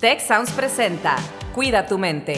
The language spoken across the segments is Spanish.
Tech Sounds presenta Cuida tu mente.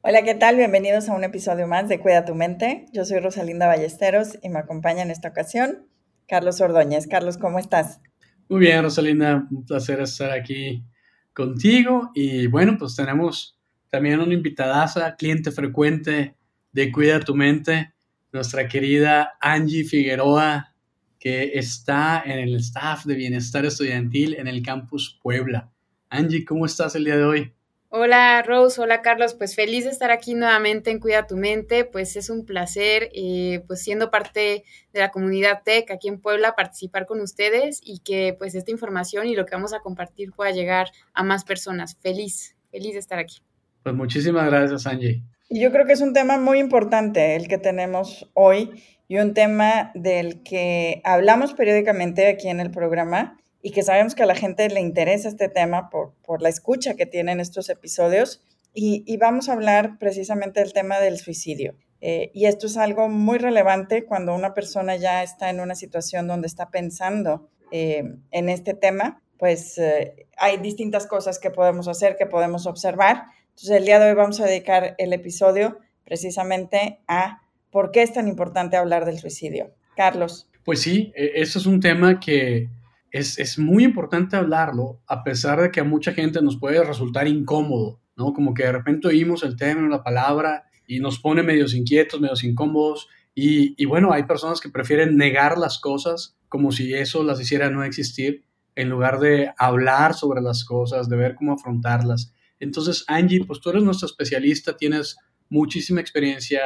Hola, ¿qué tal? Bienvenidos a un episodio más de Cuida tu mente. Yo soy Rosalinda Ballesteros y me acompaña en esta ocasión Carlos Ordóñez. Carlos, ¿cómo estás? Muy bien, Rosalinda, un placer estar aquí contigo y bueno, pues tenemos también una invitadaza, cliente frecuente de Cuida tu mente, nuestra querida Angie Figueroa, que está en el staff de bienestar estudiantil en el campus Puebla. Angie, ¿cómo estás el día de hoy? Hola Rose, hola Carlos, pues feliz de estar aquí nuevamente en Cuida tu Mente, pues es un placer, eh, pues siendo parte de la comunidad TEC aquí en Puebla, participar con ustedes y que pues esta información y lo que vamos a compartir pueda llegar a más personas. Feliz, feliz de estar aquí. Pues muchísimas gracias Angie. Y yo creo que es un tema muy importante el que tenemos hoy y un tema del que hablamos periódicamente aquí en el programa y que sabemos que a la gente le interesa este tema por, por la escucha que tienen estos episodios. Y, y, vamos a hablar precisamente del tema del suicidio. Eh, y esto es algo muy relevante cuando una persona ya está en una situación donde está pensando eh, en este tema, pues eh, hay distintas cosas que podemos hacer, que podemos observar entonces, el día de hoy vamos a dedicar el episodio precisamente a por qué es tan importante hablar del suicidio. Carlos. Pues sí, e, eso es un tema que es, es, muy importante hablarlo, a pesar de que a mucha gente nos puede resultar incómodo, ¿no? Como que de repente oímos el término, la palabra, y nos pone medios inquietos, medios incómodos. Y, y bueno, hay personas que prefieren negar las cosas como si eso las hiciera no existir, en lugar de hablar sobre las cosas, de ver cómo afrontarlas. Entonces, Angie, pues tú eres nuestra especialista, tienes muchísima experiencia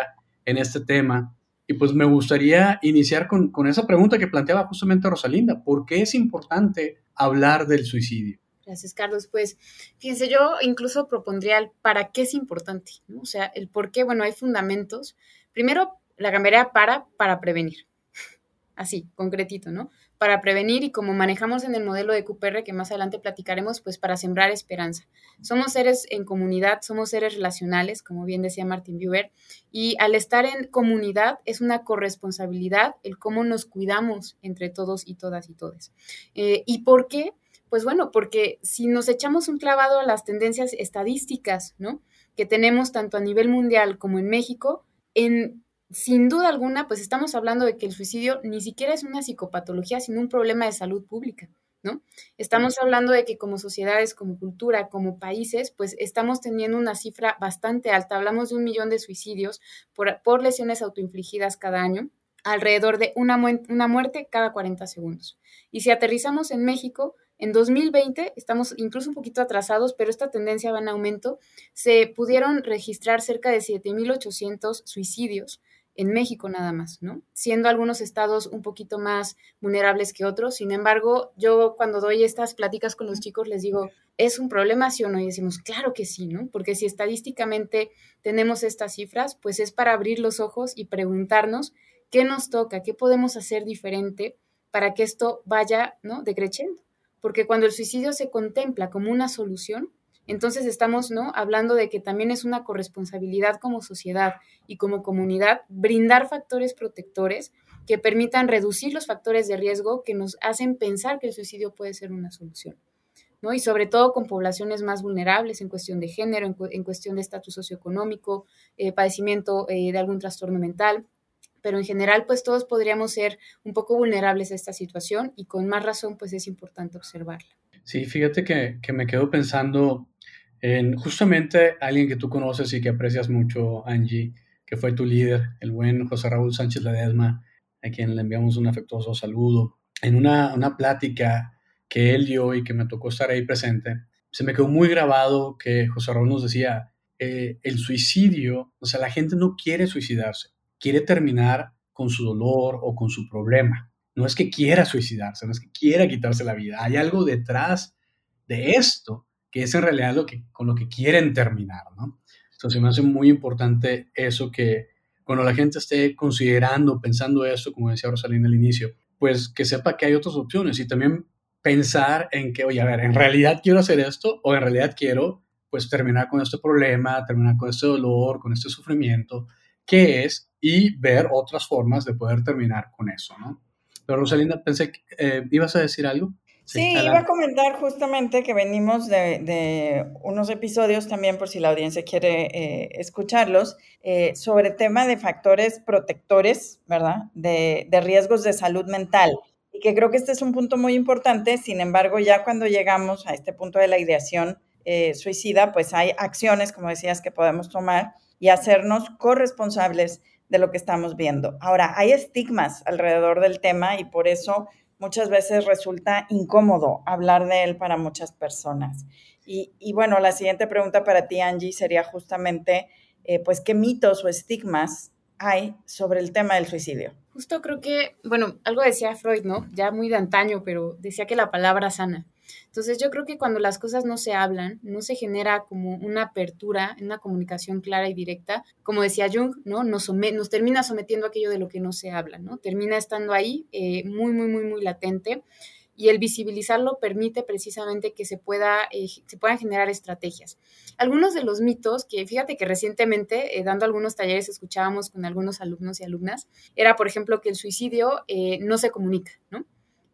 en este tema. Y pues me gustaría iniciar con, esa pregunta que planteaba justamente Rosalinda. ¿Por qué es importante hablar del suicidio? Gracias, Carlos. Pues fíjense, yo incluso propondría el para qué es importante, ¿no? O sea, el por qué, bueno, hay fundamentos. Primero, la cambiaría para, para prevenir. Así, concretito, ¿no? Para prevenir y como manejamos en el modelo de QPR que más adelante platicaremos, pues para sembrar esperanza. Somos seres en comunidad, somos seres relacionales, como bien decía Martin Buber, y al estar en comunidad es una corresponsabilidad el cómo nos cuidamos entre todos y todas y todes. Eh, ¿Y por qué? Pues bueno, porque si nos echamos un clavado a las tendencias estadísticas, ¿no? Que tenemos tanto a nivel mundial como en México, en sin duda alguna, pues estamos hablando de que el suicidio ni siquiera es una psicopatología, sino un problema de salud pública, ¿no? Estamos hablando de que como sociedades, como cultura, como países, pues estamos teniendo una cifra bastante alta. Hablamos de un millón de suicidios por, por lesiones autoinfligidas cada año, alrededor de una, una muerte cada 40 segundos. Y si aterrizamos en México, en 2020 estamos incluso un poquito atrasados, pero esta tendencia va en aumento. Se pudieron registrar cerca de 7.800 suicidios en México nada más, ¿no? Siendo algunos estados un poquito más vulnerables que otros. Sin embargo, yo cuando doy estas pláticas con los chicos les digo, ¿es un problema sí o no? Y decimos, claro que sí, ¿no? Porque si estadísticamente tenemos estas cifras, pues es para abrir los ojos y preguntarnos qué nos toca, qué podemos hacer diferente para que esto vaya, ¿no? Decreciendo. Porque cuando el suicidio se contempla como una solución, entonces estamos ¿no? hablando de que también es una corresponsabilidad como sociedad y como comunidad brindar factores protectores que permitan reducir los factores de riesgo que nos hacen pensar que el suicidio puede ser una solución. ¿no? Y sobre todo con poblaciones más vulnerables en cuestión de género, en, cuestión de estatus socioeconómico, eh, padecimiento eh, de algún trastorno mental. Pero en general, pues todos podríamos ser un poco vulnerables a esta situación y con más razón, pues es importante observarla. Sí, fíjate que, que me quedo pensando en justamente alguien que tú conoces y que aprecias mucho, Angie, que fue tu líder, el buen José Raúl Sánchez Ledesma, a quien le enviamos un afectuoso saludo. En una, una plática que él dio y que me tocó estar ahí presente, se me quedó muy grabado que José Raúl nos decía, eh, el suicidio, o sea, la gente no quiere suicidarse, quiere terminar con su dolor o con su problema. No es que quiera suicidarse, no es que quiera quitarse la vida, hay algo detrás de esto que es en realidad lo que, con lo que quieren terminar, ¿no? Entonces me hace muy importante eso que cuando la gente esté considerando, pensando eso, como decía Rosalina al inicio, pues que sepa que hay otras opciones y también pensar en que, oye, a ver, ¿en realidad quiero hacer esto o en realidad quiero pues terminar con este problema, terminar con este dolor, con este sufrimiento qué es y ver otras formas de poder terminar con eso, ¿no? Pero Rosalinda, pensé que eh, ibas a decir algo. Sí, iba a comentar justamente que venimos de, unos episodios también, por si la audiencia quiere eh, escucharlos, eh, sobre tema de factores protectores, ¿verdad? De, de, riesgos de salud mental. Y que creo que este es un punto muy importante, sin embargo, ya cuando llegamos a este punto de la ideación eh, suicida, pues hay acciones, como decías, que podemos tomar y hacernos corresponsables de lo que estamos viendo. Ahora, hay estigmas alrededor del tema y por eso muchas veces resulta incómodo hablar de él para muchas personas. Y, bueno, la siguiente pregunta para ti, Angie, sería justamente, eh, pues, ¿qué mitos o estigmas hay sobre el tema del suicidio? Justo creo que, bueno, algo decía Freud, ¿no? Ya muy de antaño, pero decía que la palabra sana. Entonces yo creo que cuando las cosas no se hablan, no se genera como una apertura, una comunicación clara y directa, como decía Jung, ¿no? Nos, nos termina sometiendo a aquello de lo que no se habla, ¿no? Termina estando ahí eh, muy, muy, muy, muy latente y el visibilizarlo permite precisamente que se, pueda, eh, se puedan generar estrategias. Algunos de los mitos que, fíjate que recientemente, eh, dando algunos talleres, escuchábamos con algunos alumnos y alumnas, era, por ejemplo, que el suicidio no se comunica, ¿no?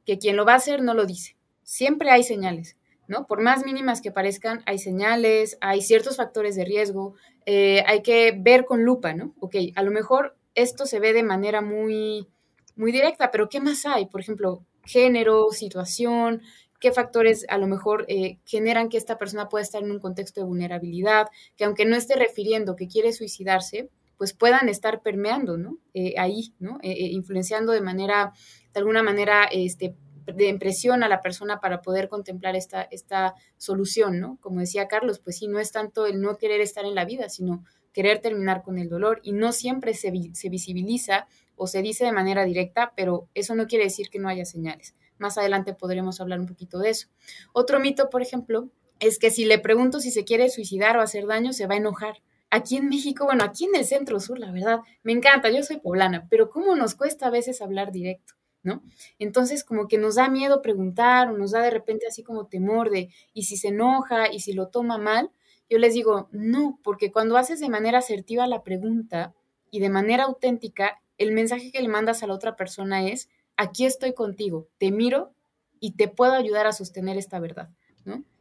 Que quien lo va a hacer no lo dice siempre hay señales, ¿no? Por más mínimas que parezcan, hay señales, hay ciertos factores de riesgo, eh, hay que ver con lupa, ¿no? Ok, a lo mejor esto se ve de manera muy, muy directa, pero ¿qué más hay? Por ejemplo, género, situación, qué factores a lo mejor eh, generan que esta persona pueda estar en un contexto de vulnerabilidad, que aunque no esté refiriendo que quiere suicidarse, pues puedan estar permeando, ¿no? Eh, ahí, ¿no? influenciando de manera, de alguna manera, este, de impresión a la persona para poder contemplar esta, esta solución, ¿no? Como decía Carlos, pues sí, no es tanto el no querer estar en la vida, sino querer terminar con el dolor y no siempre se, se visibiliza o se dice de manera directa, pero eso no quiere decir que no haya señales. Más adelante podremos hablar un poquito de eso. Otro mito, por ejemplo, es que si le pregunto si se quiere suicidar o hacer daño, se va a enojar. Aquí en México, bueno, aquí en el centro sur, la verdad, me encanta, yo soy poblana, pero ¿cómo nos cuesta a veces hablar directo? ¿No? Entonces, como que nos da miedo preguntar o nos da de repente así como temor de, ¿y si se enoja? ¿Y si lo toma mal? Yo les digo, no, porque cuando haces de manera asertiva la pregunta y de manera auténtica, el mensaje que le mandas a la otra persona es, aquí estoy contigo, te miro y te puedo ayudar a sostener esta verdad.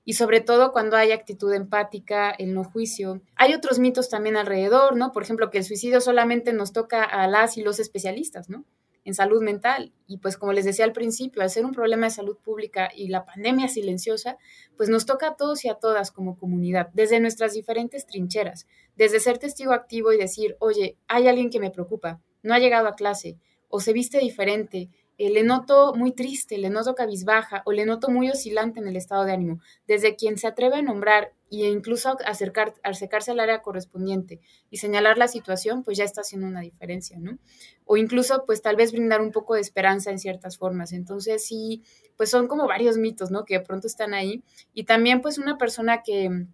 Y sobre todo cuando hay actitud empática, el no juicio. Hay otros mitos también alrededor, ¿no? Por ejemplo, que el suicidio solamente nos toca a las y los especialistas, ¿no? En salud mental. Y pues como les decía al principio, al ser un problema de salud pública y la pandemia silenciosa, pues nos toca a todos y a todas como comunidad, desde nuestras diferentes trincheras, desde ser testigo activo y decir, oye, hay alguien que me preocupa, no ha llegado a clase, o se viste diferente, eh, le noto muy triste, le noto cabizbaja o le noto muy oscilante en el estado de ánimo. Desde quien se atreve a nombrar e incluso acercar, acercarse al área correspondiente y señalar la situación, pues ya está haciendo una diferencia, ¿no? O incluso, pues tal vez brindar un poco de esperanza en ciertas formas. Entonces, sí, pues son como varios mitos, ¿no? Que de pronto están ahí. Y también, pues una persona que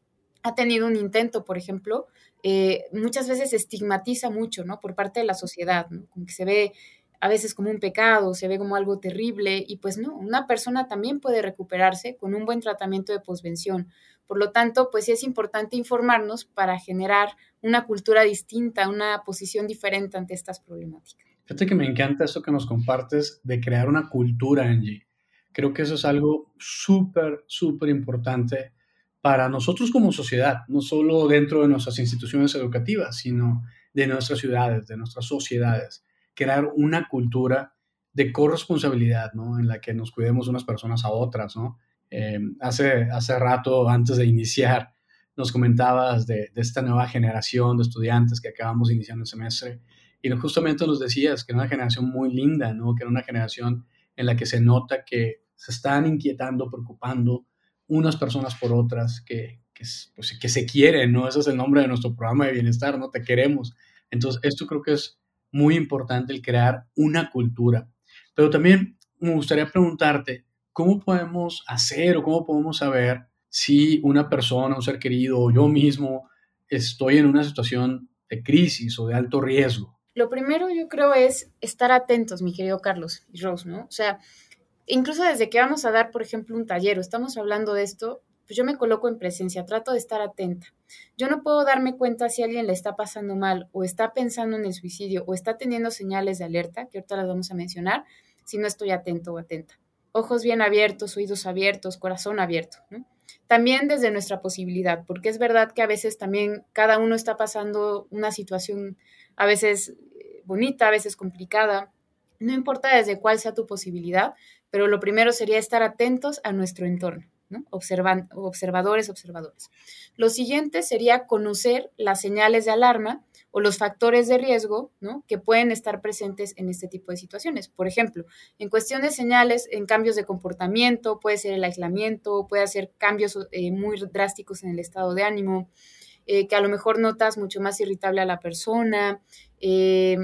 ha tenido un intento, por ejemplo, eh, muchas veces estigmatiza mucho, ¿no? Por parte de la sociedad, ¿no? Como que se ve a veces como un pecado, se ve como algo terrible y pues no, una persona también puede recuperarse con un buen tratamiento de posvención. Por lo tanto, pues sí es importante informarnos para generar una cultura distinta, una posición diferente ante estas problemáticas. Fíjate que me encanta eso que nos compartes de crear una cultura, Angie. Creo que eso es algo súper, súper importante para nosotros como sociedad, no solo dentro de nuestras instituciones educativas, sino de nuestras ciudades, de nuestras sociedades crear una cultura de corresponsabilidad, ¿no? En la que nos cuidemos unas personas a otras, ¿no? Eh, hace, hace rato, antes de iniciar, nos comentabas de, esta nueva generación de estudiantes que acabamos de iniciar el semestre y justamente nos decías que era una generación muy linda, ¿no? Que era una generación en la que se nota que se están inquietando, preocupando unas personas por otras, que, que, pues, que se quieren, ¿no? Ese es el nombre de nuestro programa de bienestar, ¿no? Te queremos. Entonces, esto creo que es muy importante el crear una cultura. Pero también me gustaría preguntarte, ¿cómo podemos hacer o cómo podemos saber si una persona, un ser querido o yo mismo estoy en una situación de crisis o de alto riesgo? Lo primero yo creo es estar atentos, mi querido Carlos y Rose, ¿no? O sea, incluso desde que vamos a dar, por ejemplo, un taller estamos hablando de esto, pues yo me coloco en presencia, trato de estar atenta. Yo no puedo darme cuenta si alguien le está pasando mal o está pensando en el suicidio o está teniendo señales de alerta, que ahorita las vamos a mencionar, si no estoy atento o atenta. Ojos bien abiertos, oídos abiertos, corazón abierto. También desde nuestra posibilidad, porque es verdad que a veces también cada uno está pasando una situación a veces eh, bonita, a veces complicada. No importa desde cuál sea tu posibilidad, pero lo primero sería estar atentos a nuestro entorno. Observadores, observadores. Lo siguiente sería conocer las señales de alarma o los factores de riesgo que pueden estar presentes en este tipo de situaciones. Por ejemplo, en cuestión de señales, en cambios de comportamiento, puede ser el aislamiento, puede ser cambios eh, muy drásticos en el estado de ánimo, eh, que a lo mejor notas mucho más irritable a la persona. Eh,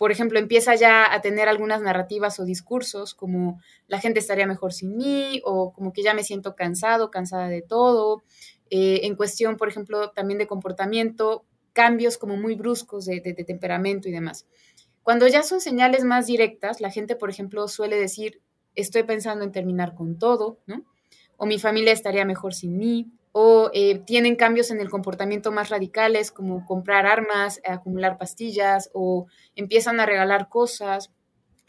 por ejemplo, empieza ya a tener algunas narrativas o discursos como la gente estaría mejor sin mí o como que ya me siento cansado, cansada de todo. en cuestión, por ejemplo, también de comportamiento, cambios como muy bruscos de, temperamento y demás. Cuando ya son señales más directas, la gente, por ejemplo, suele decir, estoy pensando en terminar con todo, ¿no? O mi familia estaría mejor sin mí, o eh, tienen cambios en el comportamiento más radicales, como comprar armas, acumular pastillas, o empiezan a regalar cosas,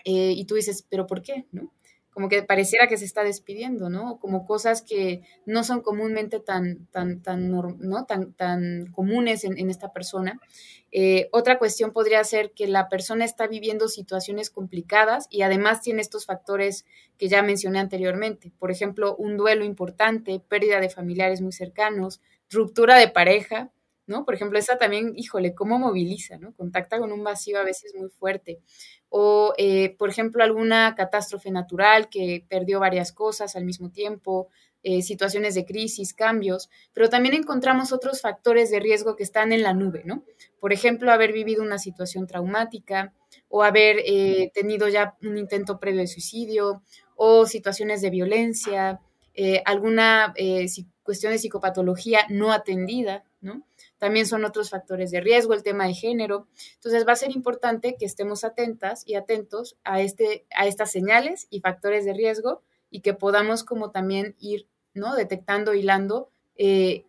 eh, y tú dices, pero ¿por qué? ¿no? Como que pareciera que se está despidiendo, ¿no? Como cosas que no son comúnmente tan, tan, tan, ¿no? tan, tan comunes en, esta persona. Eh, otra cuestión podría ser que la persona está viviendo situaciones complicadas y además tiene estos factores que ya mencioné anteriormente. Por ejemplo, un duelo importante, pérdida de familiares muy cercanos, ruptura de pareja, ¿no? Por ejemplo, esa también, híjole, ¿cómo moviliza, ¿no? Contacta con un vacío a veces muy fuerte o, eh, por ejemplo, alguna catástrofe natural que perdió varias cosas al mismo tiempo, eh, situaciones de crisis, cambios, pero también encontramos otros factores de riesgo que están en la nube, ¿no? Por ejemplo, haber vivido una situación traumática o haber eh, tenido ya un intento previo de suicidio o situaciones de violencia, alguna cuestión de psicopatología no atendida, ¿no? También son otros factores de riesgo, el tema de género. Entonces va a ser importante que estemos atentas y atentos a, este, a estas señales y factores de riesgo y que podamos como también ir ¿no? detectando, hilando eh,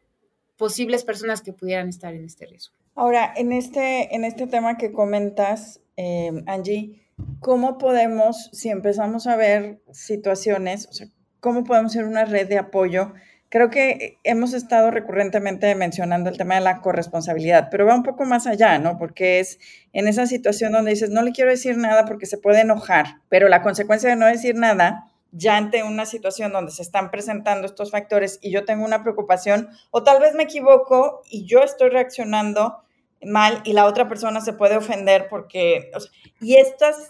posibles personas que pudieran estar en este riesgo. Ahora, en este, en este tema que comentas, eh, Angie, ¿cómo podemos, si empezamos a ver situaciones, cómo podemos ser una red de apoyo Creo que hemos estado recurrentemente mencionando el tema de la corresponsabilidad, pero va un poco más allá, ¿no? Porque es en esa situación donde dices, no le quiero decir nada porque se puede enojar, pero la consecuencia de no decir nada, ya ante una situación donde se están presentando estos factores y yo tengo una preocupación, o tal vez me equivoco y yo estoy reaccionando mal y la otra persona se puede ofender porque, y estas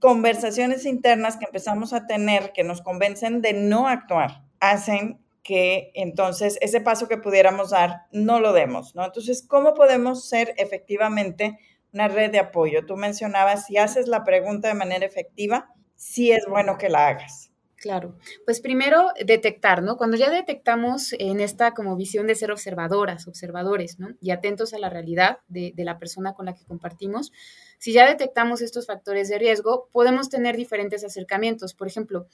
conversaciones internas que empezamos a tener que nos convencen de no actuar, hacen que entonces ese paso que pudiéramos dar no lo demos, ¿no? Entonces, ¿cómo podemos ser efectivamente una red de apoyo? Tú mencionabas, si haces la pregunta de manera efectiva, sí es bueno que la hagas. Claro, pues primero detectar, ¿no? Cuando ya detectamos en esta como visión de ser observadoras, observadores, ¿no? Y atentos a la realidad de, de la persona con la que compartimos, si ya detectamos estos factores de riesgo, podemos tener diferentes acercamientos. Por ejemplo,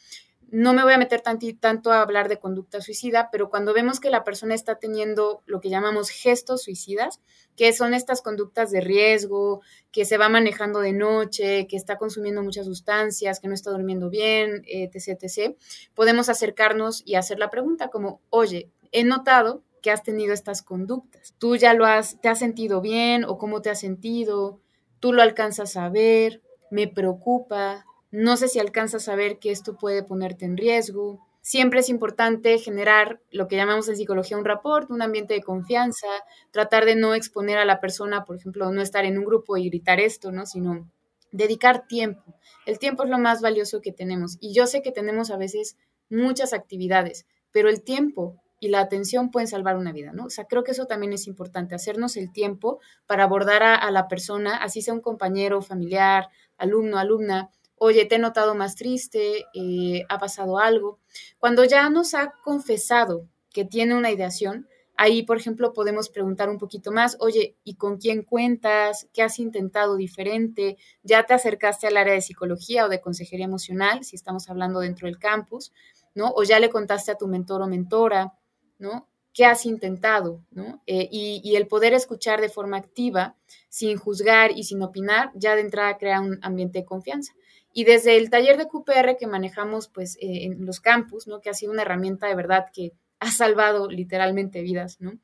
no me voy a meter tanto a hablar de conducta suicida, pero cuando vemos que la persona está teniendo lo que llamamos gestos suicidas, que son estas conductas de riesgo, que se va manejando de noche, que está consumiendo muchas sustancias, que no está durmiendo bien, etc., etc., podemos acercarnos y hacer la pregunta como, oye, he notado que has tenido estas conductas. ¿Tú ya lo has, te has sentido bien o cómo te has sentido? ¿Tú lo alcanzas a ver? Me preocupa, no sé si alcanzas a ver que esto puede ponerte en riesgo. Siempre es importante generar lo que llamamos en psicología un rapport, un ambiente de confianza, tratar de no exponer a la persona, por ejemplo, no estar en un grupo y gritar esto, ¿no? Sino dedicar tiempo. El tiempo es lo más valioso que tenemos y yo sé que tenemos a veces muchas actividades, pero el tiempo y la atención pueden salvar una vida, ¿no? O sea, creo que eso también es importante, hacernos el tiempo para abordar a, a la persona, así sea un compañero, familiar, alumno, alumna, oye, te he notado más triste, eh, ha pasado algo. Cuando ya nos ha confesado que tiene una ideación, ahí, por ejemplo, podemos preguntar un poquito más, oye, ¿y con quién cuentas? ¿Qué has intentado diferente? ¿Ya te acercaste al área de psicología o de consejería emocional, si estamos hablando dentro del campus? ¿No? O ya le contaste a tu mentor o mentora, ¿no? ¿Qué has intentado? ¿no? Eh, y, el poder escuchar de forma activa, sin juzgar y sin opinar, ya de entrada crea un ambiente de confianza. Y desde el taller de QPR que manejamos pues, eh, en los campus, ¿no? que ha sido una herramienta de verdad que ha salvado literalmente vidas, ¿no?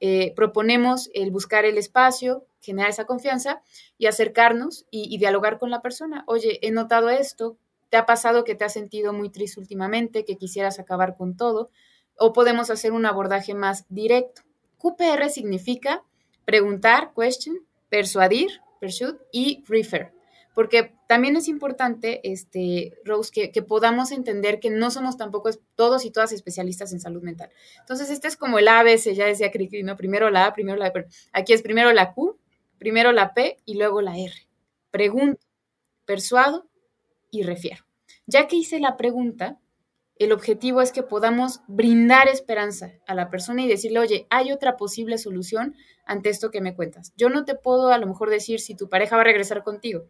Eh, proponemos el buscar el espacio, generar esa confianza y acercarnos y, dialogar con la persona. Oye, he notado esto, ¿te ha pasado que te has sentido muy triste últimamente, que quisieras acabar con todo? O podemos hacer un abordaje más directo. QPR significa preguntar, question, persuadir, pursue y refer porque también es importante, este, Rose, que, podamos entender que no somos tampoco todos y todas especialistas en salud mental. Entonces, este es como el ABC, ya decía Cricri, ¿no? Primero la A, primero la B, aquí es primero la Q, primero la P y luego la R. Pregunto, persuado y refiero. Ya que hice la pregunta, el objetivo es que podamos brindar esperanza a la persona y decirle, oye, hay otra posible solución ante esto que me cuentas. Yo no te puedo a lo mejor decir si tu pareja va a regresar contigo,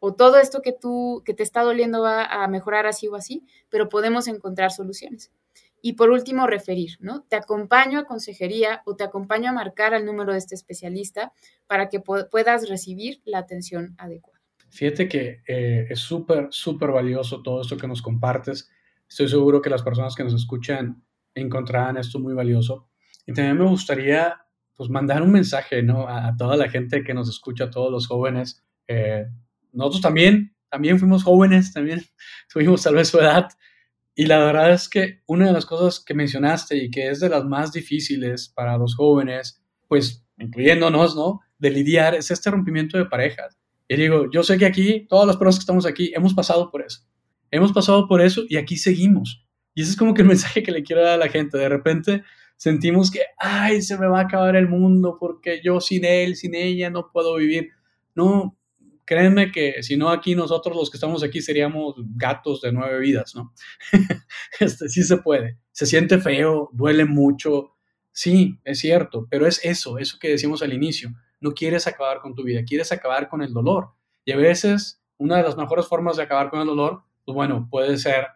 o todo esto que tú, que te está doliendo va a mejorar así o así, pero podemos encontrar soluciones. Y por último, referir, ¿no? Te acompaño a consejería o te acompaño a marcar al número de este especialista para que puedas recibir la atención adecuada. Fíjate que eh, es súper, súper valioso todo esto que nos compartes. Estoy seguro que las personas que nos escuchan encontrarán esto muy valioso. Y también me gustaría pues, mandar un mensaje ¿no? a, toda la gente que nos escucha, a todos los jóvenes. Eh, nosotros también, también fuimos jóvenes, también tuvimos tal vez su edad. Y la verdad es que una de las cosas que mencionaste y que es de las más difíciles para los jóvenes, pues incluyéndonos, ¿no? De lidiar, es este rompimiento de parejas. Y digo, yo sé que aquí, todas las personas que estamos aquí, hemos pasado por eso. Hemos pasado por eso y aquí seguimos. Y ese es como que el mensaje que le quiero dar a la gente. De repente sentimos que, ay, se me va a acabar el mundo porque yo sin él, sin ella, no puedo vivir. No, créanme que si no aquí nosotros los que estamos aquí seríamos gatos de nueve vidas, ¿no? este, sí se puede. Se siente feo, duele mucho. Sí, es cierto, pero es eso, eso que decimos al inicio. No quieres acabar con tu vida, quieres acabar con el dolor. Y a veces una de las mejores formas de acabar con el dolor, pues bueno, puede ser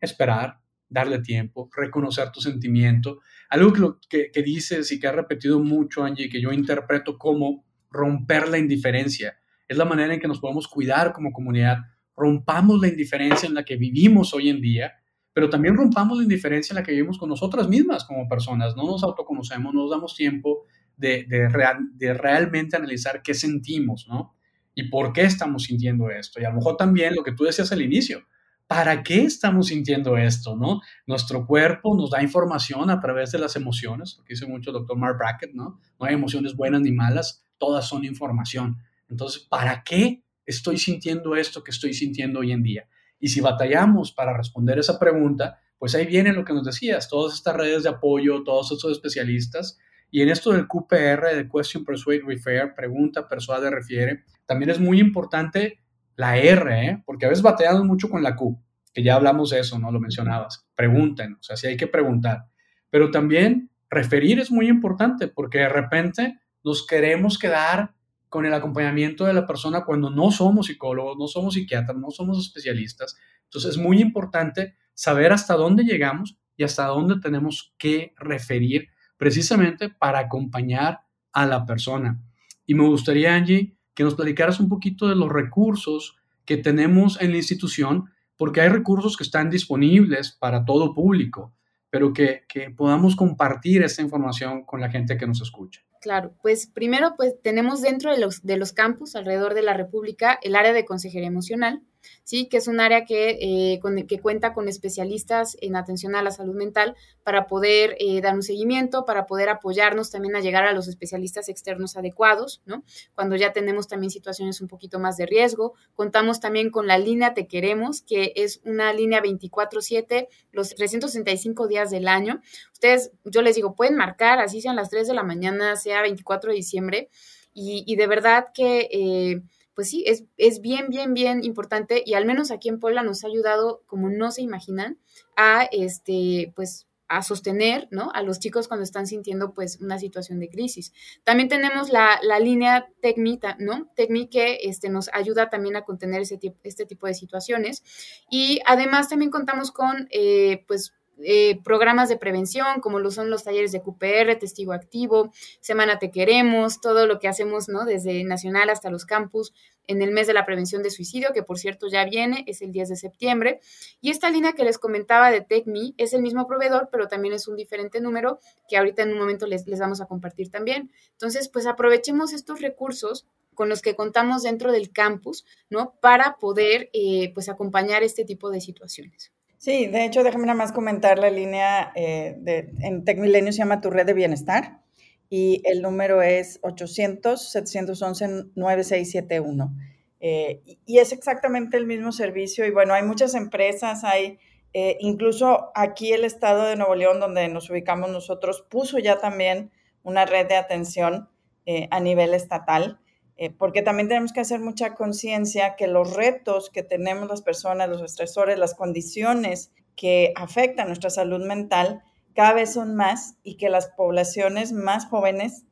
esperar, darle tiempo, reconocer tu sentimiento. Algo que, que, dices y que has repetido mucho, Angie, que yo interpreto como romper la indiferencia es la manera en que nos podemos cuidar como comunidad, rompamos la indiferencia en la que vivimos hoy en día, pero también rompamos la indiferencia en la que vivimos con nosotras mismas como personas, no nos autoconocemos, no nos damos tiempo de, de, realmente analizar qué sentimos, ¿no? Y por qué estamos sintiendo esto. Y a lo mejor también lo que tú decías al inicio, ¿para qué estamos sintiendo esto, no? Nuestro cuerpo nos da información a través de las emociones, lo que dice mucho el doctor Mark Brackett, ¿no? No hay emociones buenas ni malas, todas son información. Entonces, ¿para qué estoy sintiendo esto que estoy sintiendo hoy en día? Y si batallamos para responder esa pregunta, pues ahí viene lo que nos decías, todas estas redes de apoyo, todos estos especialistas. Y en esto del QPR, de Question, Persuade, Refer, pregunta, persuade, refiere, también es muy importante la R, ¿eh? porque a veces batallamos mucho con la Q, que ya hablamos de eso, ¿no? Lo mencionabas. Pregunten, o sea, si hay que preguntar. Pero también referir es muy importante, porque de repente nos queremos quedar con el acompañamiento de la persona cuando no somos psicólogos, no somos psiquiatras, no somos especialistas. Entonces es muy importante saber hasta dónde llegamos y hasta dónde tenemos que referir precisamente para acompañar a la persona. Y me gustaría, Angie, que nos platicaras un poquito de los recursos que tenemos en la institución, porque hay recursos que están disponibles para todo público, pero que, que podamos compartir esta información con la gente que nos escucha. Claro, pues primero pues tenemos dentro de los, de los campus alrededor de la República el área de consejería emocional, ¿sí? que es un área que, eh, que cuenta con especialistas en atención a la salud mental para poder eh, dar un seguimiento, para poder apoyarnos también a llegar a los especialistas externos adecuados, ¿no? Cuando ya tenemos también situaciones un poquito más de riesgo. Contamos también con la línea Te Queremos, que es una línea 24/7, los 365 días del año. Ustedes, yo les digo, pueden marcar, así sean las 3 de la mañana, sea 24 de diciembre, y, de verdad que... Eh, pues sí, es, es, bien, bien, bien importante y al menos aquí en Puebla nos ha ayudado, como no se imaginan, a este, pues a sostener ¿no? a los chicos cuando están sintiendo pues una situación de crisis. También tenemos la, la línea técnica, ¿no? Técnica que este, nos ayuda también a contener ese, este tipo de situaciones. Y además también contamos con eh, pues eh, programas de prevención, como lo son los talleres de QPR, Testigo Activo, Semana Te Queremos, todo lo que hacemos, ¿no? Desde nacional hasta los campus en el mes de la prevención de suicidio, que por cierto ya viene, es el 10 de septiembre. Y esta línea que les comentaba de TechMe es el mismo proveedor, pero también es un diferente número que ahorita en un momento les, les vamos a compartir también. Entonces, pues aprovechemos estos recursos con los que contamos dentro del campus, ¿no? Para poder, eh, pues, acompañar este tipo de situaciones. Sí, de hecho, déjame nada más comentar la línea eh, de, en TecMilenio se llama Tu Red de Bienestar y el número es 800-711-9671. Eh, y es exactamente el mismo servicio y bueno, hay muchas empresas, hay eh, incluso aquí el estado de Nuevo León, donde nos ubicamos nosotros, puso ya también una red de atención a nivel estatal. Porque también tenemos que hacer mucha conciencia que los retos que tenemos las personas, los estresores, las condiciones que afectan nuestra salud mental, cada vez son más y que las poblaciones más jóvenes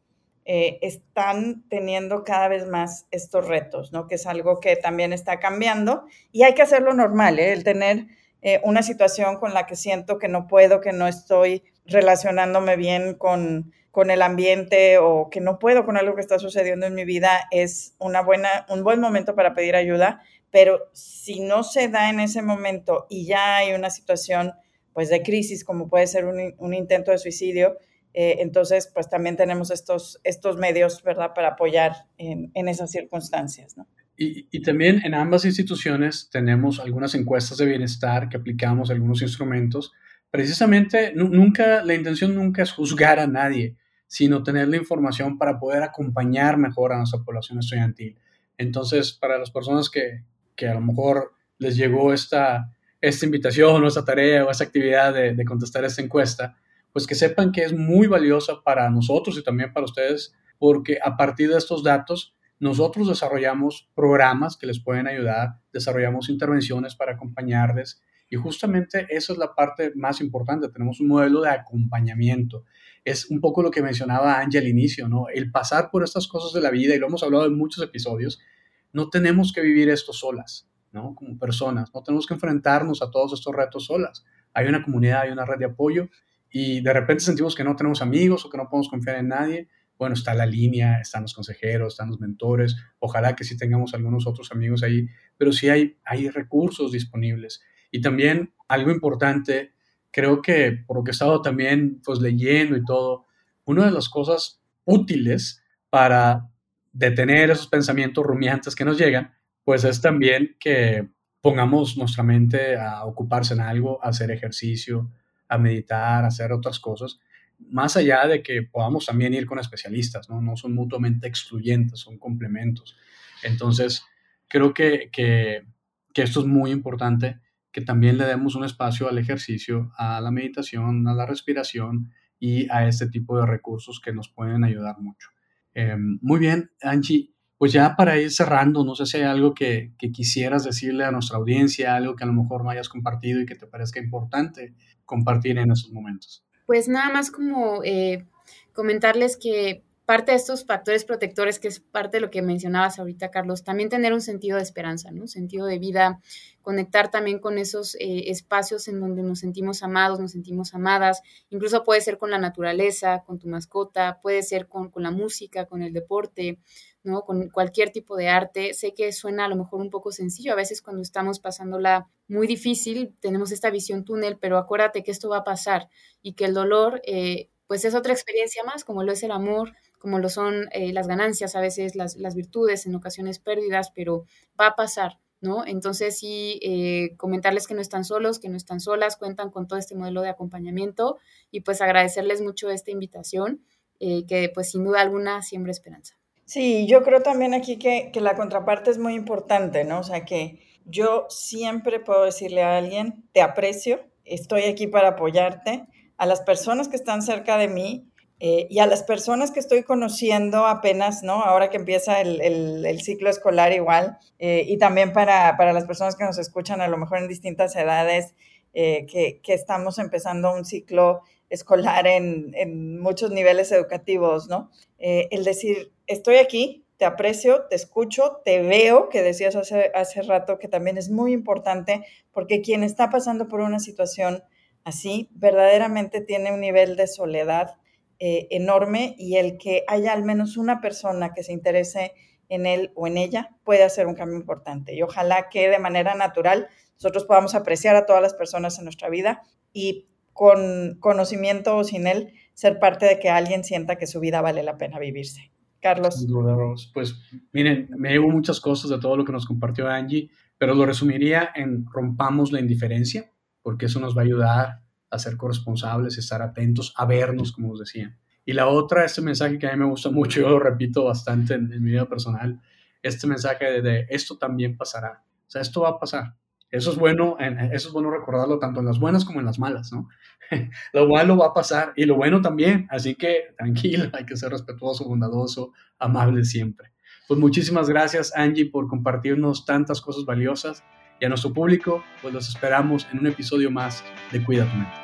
eh, están teniendo cada vez más estos retos, ¿no? Que es algo que también está cambiando y hay que hacerlo normal, ¿eh? el tener eh, una situación con la que siento que no puedo, que no estoy relacionándome bien con, con el ambiente o que no puedo con algo que está sucediendo en mi vida es una buena, un buen momento para pedir ayuda, pero si no se da en ese momento y ya hay una situación pues de crisis, como puede ser un, intento de suicidio, eh, entonces pues también tenemos estos, estos medios, ¿verdad?, para apoyar en, esas circunstancias, ¿no? Y, y, también en ambas instituciones tenemos algunas encuestas de bienestar que aplicamos algunos instrumentos. Precisamente, nunca, la intención nunca es juzgar a nadie, sino tener la información para poder acompañar mejor a nuestra población estudiantil. Entonces, para las personas que, que a lo mejor les llegó esta, esta invitación o esta tarea o esta actividad de, contestar esta encuesta, pues que sepan que es muy valiosa para nosotros y también para ustedes, porque a partir de estos datos nosotros desarrollamos programas que les pueden ayudar, desarrollamos intervenciones para acompañarles y justamente esa es la parte más importante, tenemos un modelo de acompañamiento. Es un poco lo que mencionaba Angie al inicio, ¿no? El pasar por estas cosas de la vida, y lo hemos hablado en muchos episodios, no tenemos que vivir esto solas. ¿no? Como personas. No tenemos que enfrentarnos a todos estos retos solas. Hay una comunidad, hay una red de apoyo y de repente sentimos que no tenemos amigos o que no podemos confiar en nadie. Bueno, está la línea, están los consejeros, están los mentores. Ojalá que sí tengamos algunos otros amigos ahí, pero sí hay, hay recursos disponibles. Y también algo importante, creo que por lo que he estado también pues leyendo y todo, una de las cosas útiles para detener esos pensamientos rumiantes que nos llegan pues es también que pongamos nuestra mente a ocuparse en algo, a hacer ejercicio, a meditar, a hacer otras cosas, más allá de que podamos también ir con especialistas, ¿no? No son mutuamente excluyentes, son complementos. Entonces, creo que, que, que esto es muy importante, que también le demos un espacio al ejercicio, a la meditación, a la respiración y a este tipo de recursos que nos pueden ayudar mucho. Em, muy bien, Angie, pues ya para ir cerrando, no sé si hay algo que, quisieras decirle a nuestra audiencia, algo que a lo mejor no hayas compartido y que te parezca importante compartir en estos momentos. Pues nada más como eh, comentarles que parte de estos factores protectores, que es parte de lo que mencionabas ahorita, Carlos, también tener un sentido de esperanza, ¿no? Un sentido de vida, conectar también con esos eh, espacios en donde nos sentimos amados, nos sentimos amadas, incluso puede ser con la naturaleza, con tu mascota, puede ser con, con la música, con el deporte, ¿no? Con cualquier tipo de arte. Sé que suena a lo mejor un poco sencillo, a veces cuando estamos pasándola muy difícil, tenemos esta visión túnel, pero acuérdate que esto va a pasar y que el dolor, eh, pues es otra experiencia más, como lo es el amor, como lo son eh, las ganancias, a veces las, las, virtudes, en ocasiones pérdidas, pero va a pasar. ¿No? Entonces sí, eh, comentarles que no están solos, que no están solas, cuentan con todo este modelo de acompañamiento y pues agradecerles mucho esta invitación, que pues sin duda alguna siembra esperanza. Sí, yo creo también aquí que, la contraparte es muy importante, ¿no? O sea, que yo siempre puedo decirle a alguien, te aprecio, estoy aquí para apoyarte, a las personas que están cerca de mí eh, y a las personas que estoy conociendo apenas, ¿no? Ahora que empieza el, ciclo escolar igual, eh, y también para, las personas que nos escuchan a lo mejor en distintas edades, eh, que, que, estamos empezando un ciclo escolar en, en muchos niveles educativos, ¿no? el decir, estoy aquí, te aprecio, te escucho, te veo, que decías hace, hace rato que también es muy importante, porque quien está pasando por una situación así, verdaderamente tiene un nivel de soledad eh, enorme y el que haya al menos una persona que se interese en él o en ella puede hacer un cambio importante. Y ojalá que de manera natural nosotros podamos apreciar a todas las personas en nuestra vida y con conocimiento o sin él, ser parte de que alguien sienta que su vida vale la pena vivirse. Carlos. Pues miren, me llevo muchas cosas de todo lo que nos compartió Angie, pero lo resumiría en rompamos la indiferencia, porque eso nos va a ayudar a ser corresponsables, estar atentos, a vernos, como nos decían. Y la otra, este mensaje que a mí me gusta mucho, yo lo repito bastante en, mi vida personal, este mensaje de, de, esto también pasará. O sea, esto va a pasar. Eso es bueno, eso es bueno recordarlo tanto en las buenas como en las malas, ¿no? lo malo va a pasar y lo bueno también, así que tranquilo, hay que ser respetuoso, bondadoso, amable siempre. Pues muchísimas gracias Angie por compartirnos tantas cosas valiosas y a nuestro público, pues los esperamos en un episodio más de Cuida tu mente.